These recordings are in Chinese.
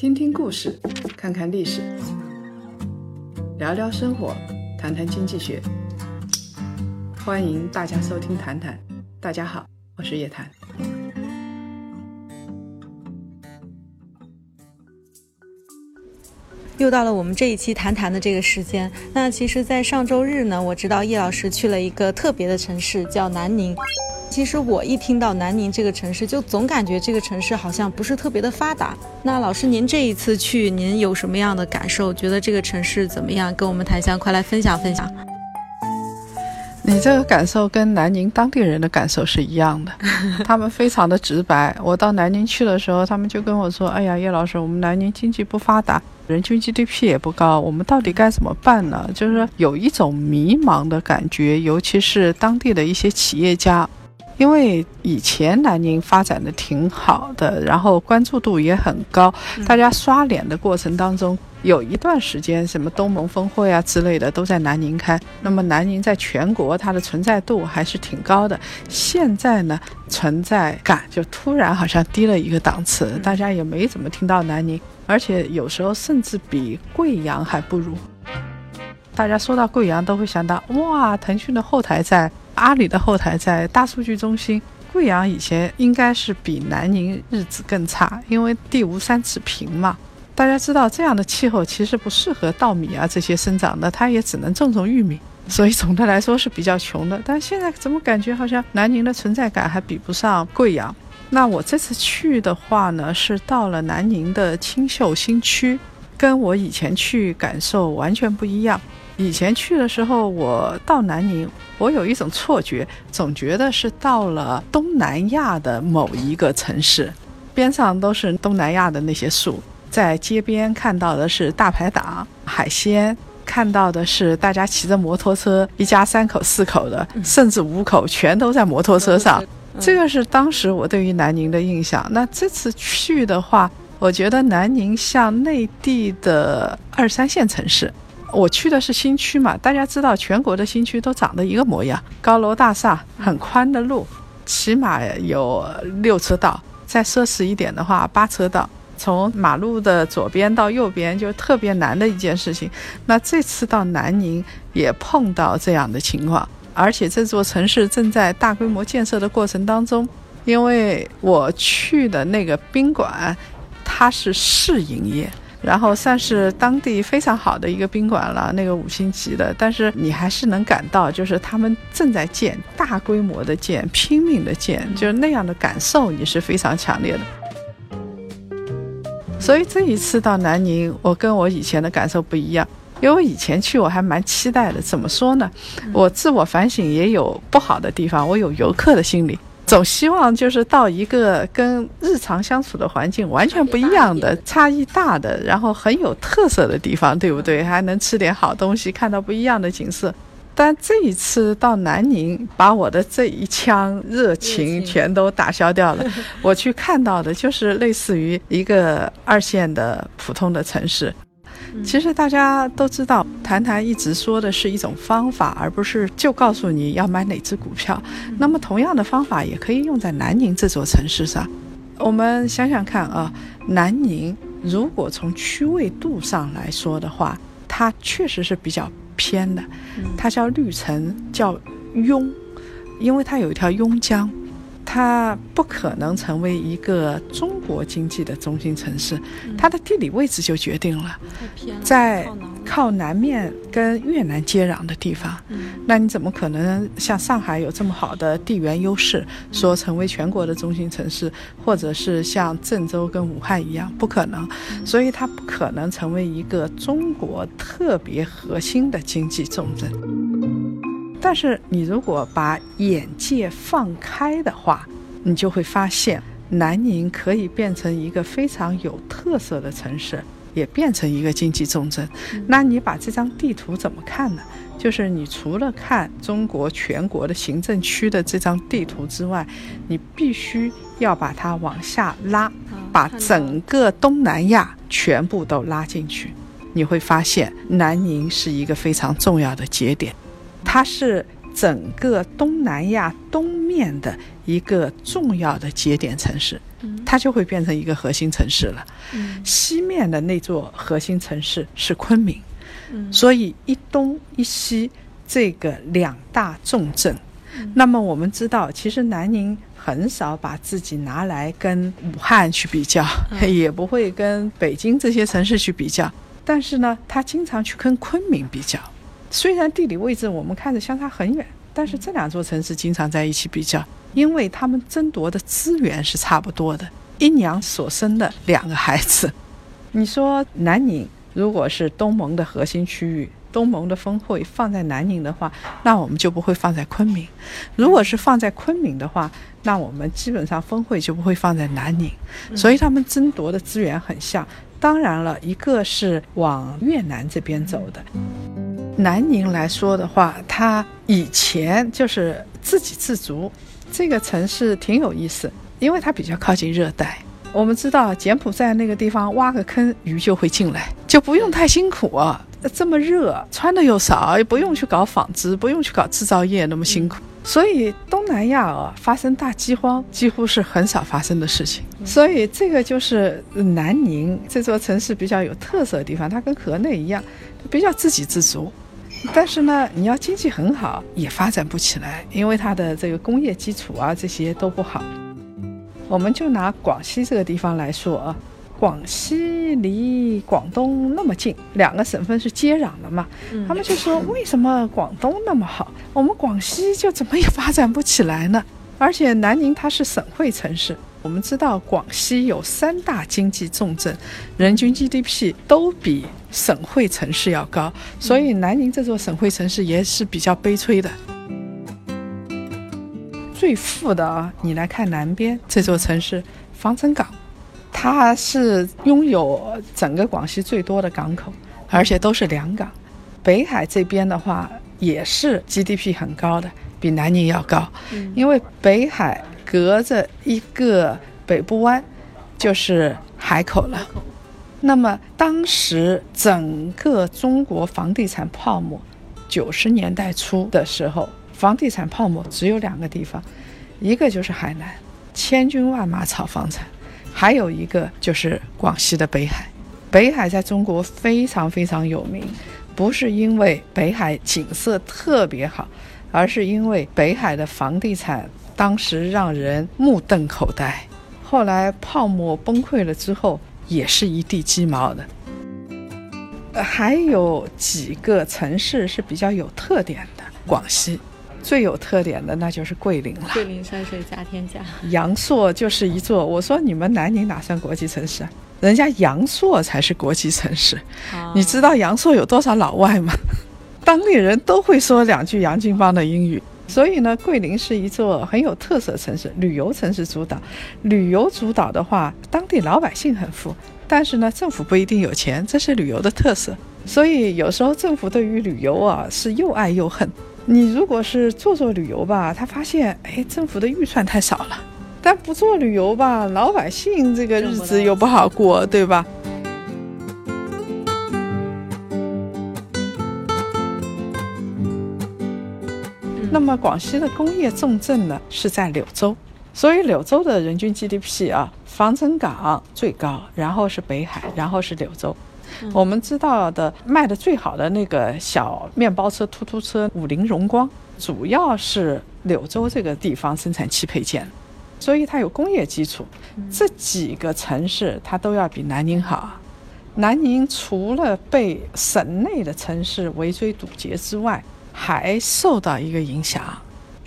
听听故事，看看历史，聊聊生活，谈谈经济学。欢迎大家收听《谈谈》，大家好，我是叶檀。又到了我们这一期谈谈的这个时间。那其实，在上周日呢，我知道叶老师去了一个特别的城市，叫南宁。其实我一听到南宁这个城市，就总感觉这个城市好像不是特别的发达。那老师，您这一次去，您有什么样的感受？觉得这个城市怎么样？跟我们檀香快来分享分享。你这个感受跟南宁当地人的感受是一样的，他们非常的直白。我到南宁去的时候，他们就跟我说：“哎呀，叶老师，我们南宁经济不发达，人均 GDP 也不高，我们到底该怎么办呢？”就是有一种迷茫的感觉，尤其是当地的一些企业家。因为以前南宁发展的挺好的，然后关注度也很高，大家刷脸的过程当中，有一段时间什么东盟峰会啊之类的都在南宁开，那么南宁在全国它的存在度还是挺高的。现在呢，存在感就突然好像低了一个档次，大家也没怎么听到南宁，而且有时候甚至比贵阳还不如。大家说到贵阳都会想到，哇，腾讯的后台在。阿里的后台在大数据中心，贵阳以前应该是比南宁日子更差，因为地无三尺平嘛。大家知道这样的气候其实不适合稻米啊这些生长的，它也只能种种玉米，所以总的来说是比较穷的。但现在怎么感觉好像南宁的存在感还比不上贵阳？那我这次去的话呢，是到了南宁的青秀新区，跟我以前去感受完全不一样。以前去的时候，我到南宁，我有一种错觉，总觉得是到了东南亚的某一个城市，边上都是东南亚的那些树，在街边看到的是大排档、海鲜，看到的是大家骑着摩托车，一家三口、四口的，甚至五口全都在摩托车上。这个是当时我对于南宁的印象。那这次去的话，我觉得南宁像内地的二三线城市。我去的是新区嘛，大家知道全国的新区都长得一个模样，高楼大厦，很宽的路，起码有六车道，再奢侈一点的话八车道，从马路的左边到右边就特别难的一件事情。那这次到南宁也碰到这样的情况，而且这座城市正在大规模建设的过程当中，因为我去的那个宾馆，它是试营业。然后算是当地非常好的一个宾馆了，那个五星级的。但是你还是能感到，就是他们正在建，大规模的建，拼命的建，就是那样的感受，你是非常强烈的。所以这一次到南宁，我跟我以前的感受不一样，因为我以前去我还蛮期待的。怎么说呢？我自我反省也有不好的地方，我有游客的心理。总希望就是到一个跟日常相处的环境完全不一样的、差异大的，然后很有特色的地方，对不对？还能吃点好东西，看到不一样的景色。但这一次到南宁，把我的这一腔热情全都打消掉了。我去看到的就是类似于一个二线的普通的城市。其实大家都知道，谈谈一直说的是一种方法，而不是就告诉你要买哪只股票。那么同样的方法也可以用在南宁这座城市上。我们想想看啊，南宁如果从区位度上来说的话，它确实是比较偏的。它叫绿城，叫邕，因为它有一条邕江。它不可能成为一个中国经济的中心城市，它的地理位置就决定了，在靠南。面跟越南接壤的地方，那你怎么可能像上海有这么好的地缘优势，说成为全国的中心城市，或者是像郑州跟武汉一样，不可能，所以它不可能成为一个中国特别核心的经济重镇。但是你如果把眼界放开的话，你就会发现南宁可以变成一个非常有特色的城市，也变成一个经济重镇。那你把这张地图怎么看呢？就是你除了看中国全国的行政区的这张地图之外，你必须要把它往下拉，把整个东南亚全部都拉进去，你会发现南宁是一个非常重要的节点。它是整个东南亚东面的一个重要的节点城市，它就会变成一个核心城市了。西面的那座核心城市是昆明，所以一东一西这个两大重镇。那么我们知道，其实南宁很少把自己拿来跟武汉去比较，也不会跟北京这些城市去比较，但是呢，他经常去跟昆明比较。虽然地理位置我们看着相差很远，但是这两座城市经常在一起比较，因为他们争夺的资源是差不多的。一娘所生的两个孩子，你说南宁如果是东盟的核心区域，东盟的峰会放在南宁的话，那我们就不会放在昆明；如果是放在昆明的话，那我们基本上峰会就不会放在南宁。所以他们争夺的资源很像。当然了，一个是往越南这边走的。南宁来说的话，它以前就是自给自足，这个城市挺有意思，因为它比较靠近热带。我们知道柬埔寨那个地方挖个坑，鱼就会进来，就不用太辛苦啊。这么热，穿的又少，也不用去搞纺织，不用去搞制造业那么辛苦。所以东南亚啊，发生大饥荒几乎是很少发生的事情。所以这个就是南宁这座城市比较有特色的地方，它跟河内一样，比较自给自足。但是呢，你要经济很好也发展不起来，因为它的这个工业基础啊这些都不好。我们就拿广西这个地方来说啊，广西离广东那么近，两个省份是接壤的嘛，他们就说为什么广东那么好，我们广西就怎么也发展不起来呢？而且南宁它是省会城市。我们知道广西有三大经济重镇，人均 GDP 都比省会城市要高，所以南宁这座省会城市也是比较悲催的。最富的啊，你来看南边这座城市防城港，它是拥有整个广西最多的港口，而且都是两港。北海这边的话也是 GDP 很高的，比南宁要高，因为北海。隔着一个北部湾，就是海口了。那么当时整个中国房地产泡沫，九十年代初的时候，房地产泡沫只有两个地方，一个就是海南，千军万马炒房产；还有一个就是广西的北海。北海在中国非常非常有名，不是因为北海景色特别好，而是因为北海的房地产。当时让人目瞪口呆，后来泡沫崩溃了之后，也是一地鸡毛的。还有几个城市是比较有特点的，广西最有特点的那就是桂林了。桂林山水甲天下，阳朔就是一座。我说你们南宁哪算国际城市啊？人家阳朔才是国际城市。你知道阳朔有多少老外吗？当地人都会说两句洋泾浜的英语。所以呢，桂林是一座很有特色城市，旅游城市主导。旅游主导的话，当地老百姓很富，但是呢，政府不一定有钱，这是旅游的特色。所以有时候政府对于旅游啊是又爱又恨。你如果是做做旅游吧，他发现哎，政府的预算太少了；但不做旅游吧，老百姓这个日子又不好过，对吧？那么广西的工业重镇呢是在柳州，所以柳州的人均 GDP 啊，防城港最高，然后是北海，然后是柳州。我们知道的卖的最好的那个小面包车、突突车，五菱荣光，主要是柳州这个地方生产汽配件，所以它有工业基础。这几个城市它都要比南宁好。南宁除了被省内的城市围追堵截之外，还受到一个影响，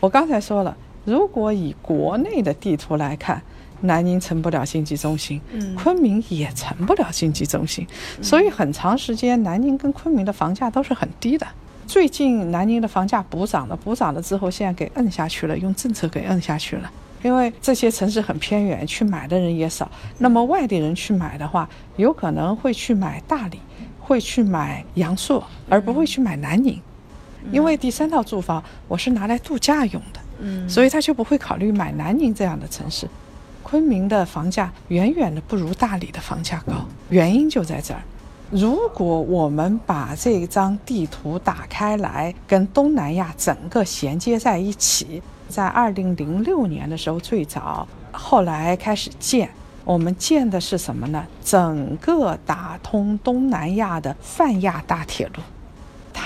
我刚才说了，如果以国内的地图来看，南宁成不了经济中心，昆明也成不了经济中心，所以很长时间南宁跟昆明的房价都是很低的。最近南宁的房价补涨了，补涨了之后，现在给摁下去了，用政策给摁下去了。因为这些城市很偏远，去买的人也少，那么外地人去买的话，有可能会去买大理，会去买阳朔，而不会去买南宁。因为第三套住房我是拿来度假用的，嗯，所以他就不会考虑买南宁这样的城市。昆明的房价远远的不如大理的房价高，原因就在这儿。如果我们把这张地图打开来，跟东南亚整个衔接在一起，在二零零六年的时候最早，后来开始建。我们建的是什么呢？整个打通东南亚的泛亚大铁路，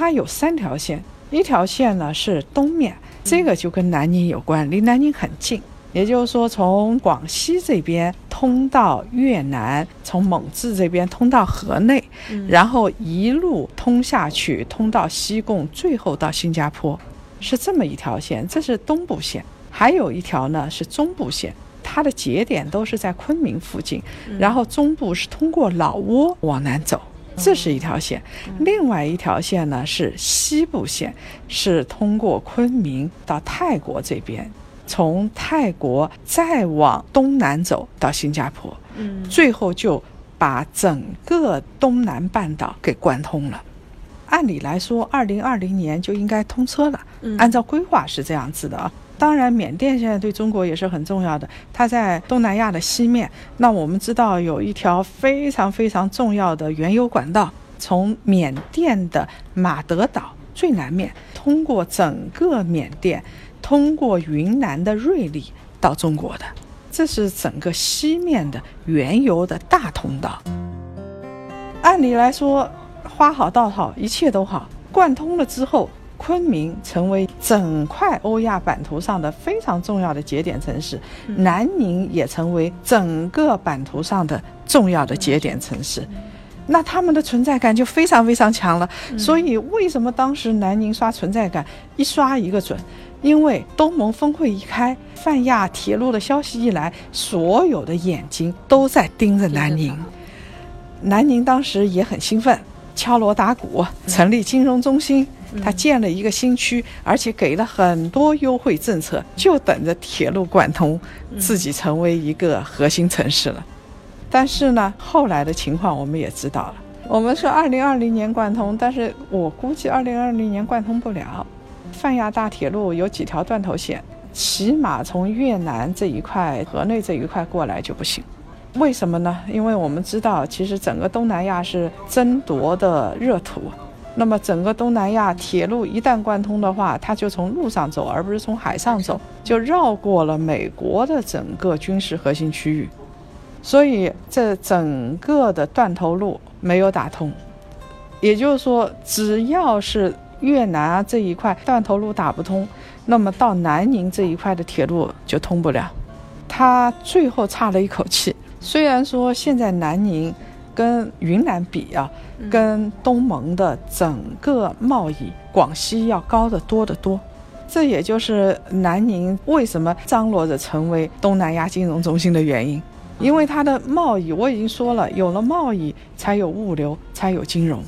它有三条线，一条线呢是东面，这个就跟南宁有关，离南宁很近。也就是说，从广西这边通到越南，从蒙自这边通到河内，然后一路通下去，通到西贡，最后到新加坡，是这么一条线。这是东部线，还有一条呢是中部线。它的节点都是在昆明附近，然后中部是通过老挝往南走，这是一条线。另外一条线呢是西部线，是通过昆明到泰国这边，从泰国再往东南走到新加坡，嗯，最后就把整个东南半岛给贯通了。按理来说，二零二零年就应该通车了，按照规划是这样子的啊。当然，缅甸现在对中国也是很重要的。它在东南亚的西面，那我们知道有一条非常非常重要的原油管道，从缅甸的马德岛最南面，通过整个缅甸，通过云南的瑞丽到中国的，这是整个西面的原油的大通道。按理来说，花好道好，一切都好，贯通了之后。昆明成为整块欧亚版图上的非常重要的节点城市，南宁也成为整个版图上的重要的节点城市，那他们的存在感就非常非常强了。所以，为什么当时南宁刷存在感一刷一个准？因为东盟峰会一开，泛亚铁路的消息一来，所有的眼睛都在盯着南宁。南宁当时也很兴奋，敲锣打鼓，成立金融中心。他建了一个新区，而且给了很多优惠政策，就等着铁路贯通，自己成为一个核心城市了。但是呢，后来的情况我们也知道了。我们说二零二零年贯通，但是我估计二零二零年贯通不了。泛亚大铁路有几条断头线，起码从越南这一块、河内这一块过来就不行。为什么呢？因为我们知道，其实整个东南亚是争夺的热土。那么整个东南亚铁路一旦贯通的话，它就从路上走，而不是从海上走，就绕过了美国的整个军事核心区域，所以这整个的断头路没有打通。也就是说，只要是越南这一块断头路打不通，那么到南宁这一块的铁路就通不了。他最后差了一口气。虽然说现在南宁。跟云南比啊，跟东盟的整个贸易，广西要高得多得多。这也就是南宁为什么张罗着成为东南亚金融中心的原因，因为它的贸易我已经说了，有了贸易才有物流，才有金融。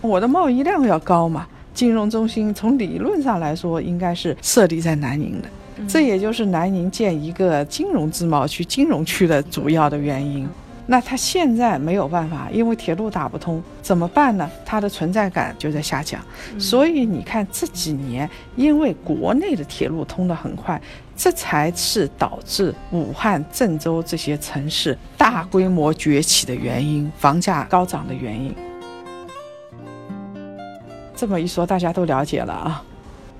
我的贸易量要高嘛，金融中心从理论上来说应该是设立在南宁的。这也就是南宁建一个金融自贸区、金融区的主要的原因。那他现在没有办法，因为铁路打不通，怎么办呢？它的存在感就在下降。所以你看这几年，因为国内的铁路通得很快，这才是导致武汉、郑州这些城市大规模崛起的原因，房价高涨的原因。这么一说，大家都了解了啊。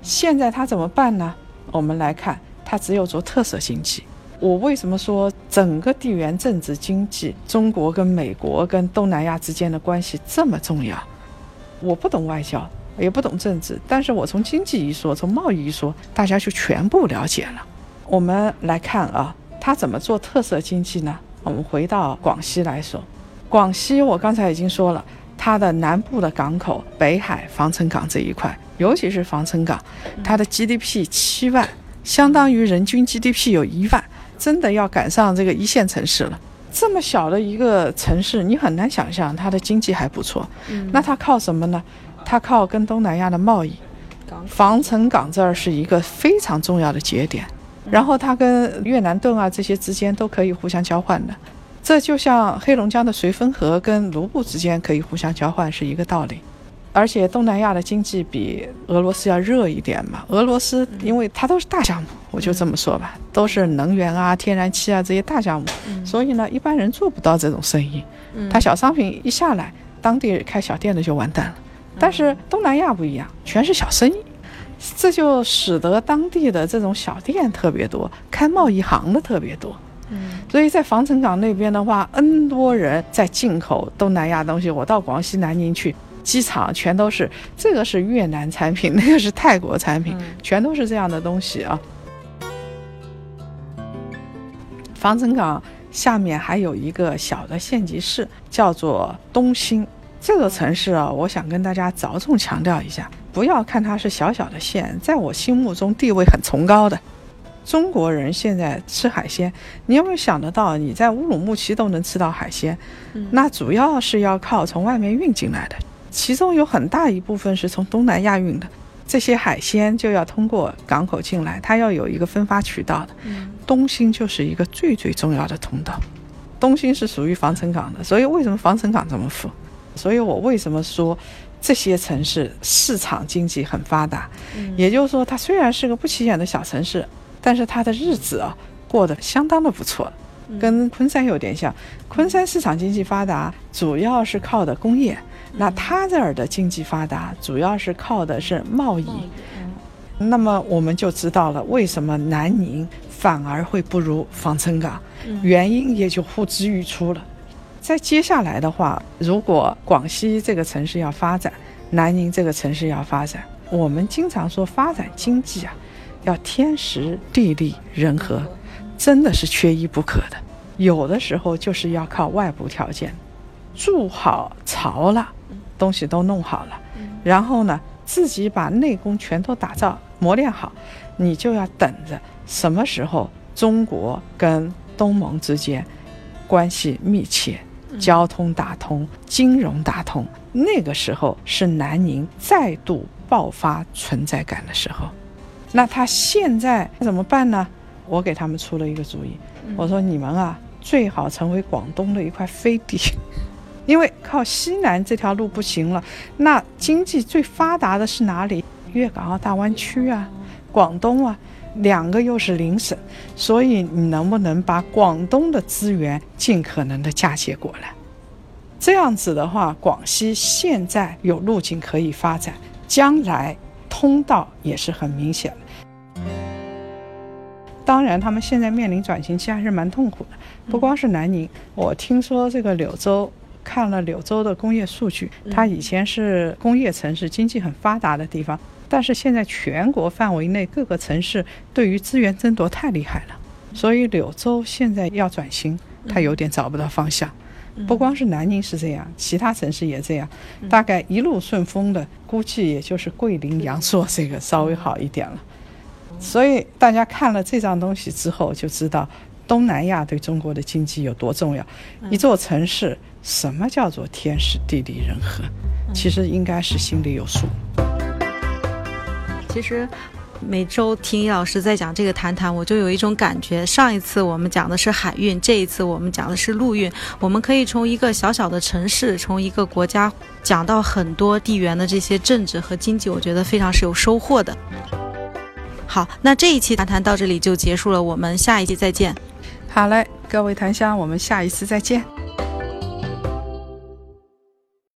现在他怎么办呢？我们来看，他只有做特色经济。我为什么说整个地缘政治经济，中国跟美国跟东南亚之间的关系这么重要？我不懂外交，也不懂政治，但是我从经济一说，从贸易一说，大家就全部了解了。我们来看啊，他怎么做特色经济呢？我们回到广西来说，广西我刚才已经说了，它的南部的港口，北海防城港这一块，尤其是防城港，它的 GDP 七万，相当于人均 GDP 有一万。真的要赶上这个一线城市了。这么小的一个城市，你很难想象它的经济还不错。嗯，那它靠什么呢？它靠跟东南亚的贸易。防城港这儿是一个非常重要的节点，然后它跟越南盾啊这些之间都可以互相交换的。这就像黑龙江的绥芬河跟卢布之间可以互相交换是一个道理。而且东南亚的经济比俄罗斯要热一点嘛。俄罗斯因为它都是大项目，我就这么说吧，都是能源啊、天然气啊这些大项目，所以呢，一般人做不到这种生意。他小商品一下来，当地开小店的就完蛋了。但是东南亚不一样，全是小生意，这就使得当地的这种小店特别多，开贸易行的特别多。嗯，所以在防城港那边的话，N 多人在进口东南亚东西。我到广西南宁去，机场全都是这个是越南产品，那个是泰国产品，全都是这样的东西啊。防城港下面还有一个小的县级市，叫做东兴。这个城市啊，我想跟大家着重强调一下，不要看它是小小的县，在我心目中地位很崇高的。中国人现在吃海鲜，你有没有想得到，你在乌鲁木齐都能吃到海鲜？那主要是要靠从外面运进来的，其中有很大一部分是从东南亚运的。这些海鲜就要通过港口进来，它要有一个分发渠道的。东兴就是一个最最重要的通道。东兴是属于防城港的，所以为什么防城港这么富？所以我为什么说这些城市市场经济很发达？也就是说，它虽然是个不起眼的小城市，但是它的日子啊过得相当的不错，跟昆山有点像。昆山市场经济发达，主要是靠的工业；那他这儿的经济发达，主要是靠的是贸易。那么我们就知道了，为什么南宁反而会不如防城港，原因也就呼之欲出了。在接下来的话，如果广西这个城市要发展，南宁这个城市要发展，我们经常说发展经济啊，要天时地利人和，真的是缺一不可的。有的时候就是要靠外部条件，筑好巢了，东西都弄好了，然后呢，自己把内功全都打造磨练好，你就要等着什么时候中国跟东盟之间关系密切。交通打通，金融打通，那个时候是南宁再度爆发存在感的时候。那他现在怎么办呢？我给他们出了一个主意，我说你们啊，最好成为广东的一块飞地，因为靠西南这条路不行了。那经济最发达的是哪里？粤港澳大湾区啊，广东啊。两个又是邻省，所以你能不能把广东的资源尽可能的嫁接过来？这样子的话，广西现在有路径可以发展，将来通道也是很明显的。当然，他们现在面临转型期还是蛮痛苦的。不光是南宁，我听说这个柳州，看了柳州的工业数据，它以前是工业城市，经济很发达的地方。但是现在全国范围内各个城市对于资源争夺太厉害了，所以柳州现在要转型，它有点找不到方向。不光是南宁是这样，其他城市也这样。大概一路顺风的，估计也就是桂林、阳朔这个稍微好一点了。所以大家看了这张东西之后，就知道东南亚对中国的经济有多重要。一座城市，什么叫做天时地利人和？其实应该是心里有数。其实每周听叶老师在讲这个谈谈，我就有一种感觉。上一次我们讲的是海运，这一次我们讲的是陆运。我们可以从一个小小的城市，从一个国家讲到很多地缘的这些政治和经济，我觉得非常是有收获的。好，那这一期谈谈到这里就结束了，我们下一期再见。好嘞，各位檀香，我们下一次再见。